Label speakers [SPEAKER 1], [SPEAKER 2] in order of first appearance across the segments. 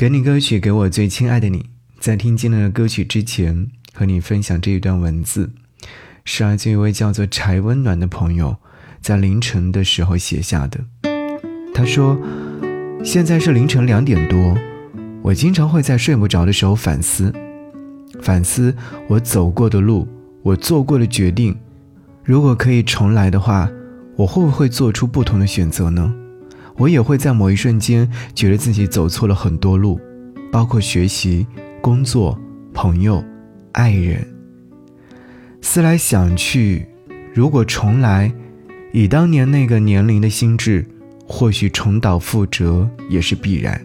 [SPEAKER 1] 给你歌曲，给我最亲爱的你。在听今天的歌曲之前，和你分享这一段文字，是来自一位叫做柴温暖的朋友在凌晨的时候写下的。他说：“现在是凌晨两点多，我经常会在睡不着的时候反思，反思我走过的路，我做过的决定。如果可以重来的话，我会不会做出不同的选择呢？”我也会在某一瞬间觉得自己走错了很多路，包括学习、工作、朋友、爱人。思来想去，如果重来，以当年那个年龄的心智，或许重蹈覆辙也是必然。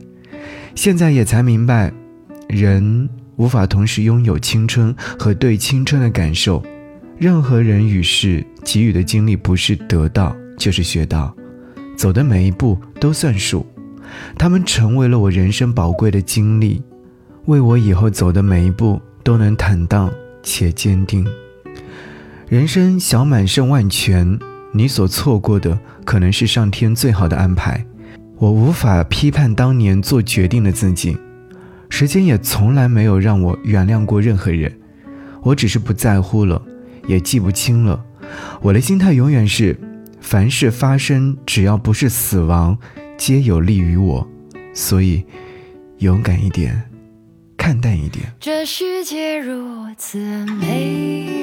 [SPEAKER 1] 现在也才明白，人无法同时拥有青春和对青春的感受。任何人与事给予的经历，不是得到就是学到。走的每一步都算数，他们成为了我人生宝贵的经历，为我以后走的每一步都能坦荡且坚定。人生小满胜万全，你所错过的可能是上天最好的安排。我无法批判当年做决定的自己，时间也从来没有让我原谅过任何人，我只是不在乎了，也记不清了。我的心态永远是。凡事发生，只要不是死亡，皆有利于我。所以，勇敢一点，看淡一点。
[SPEAKER 2] 这世界如此美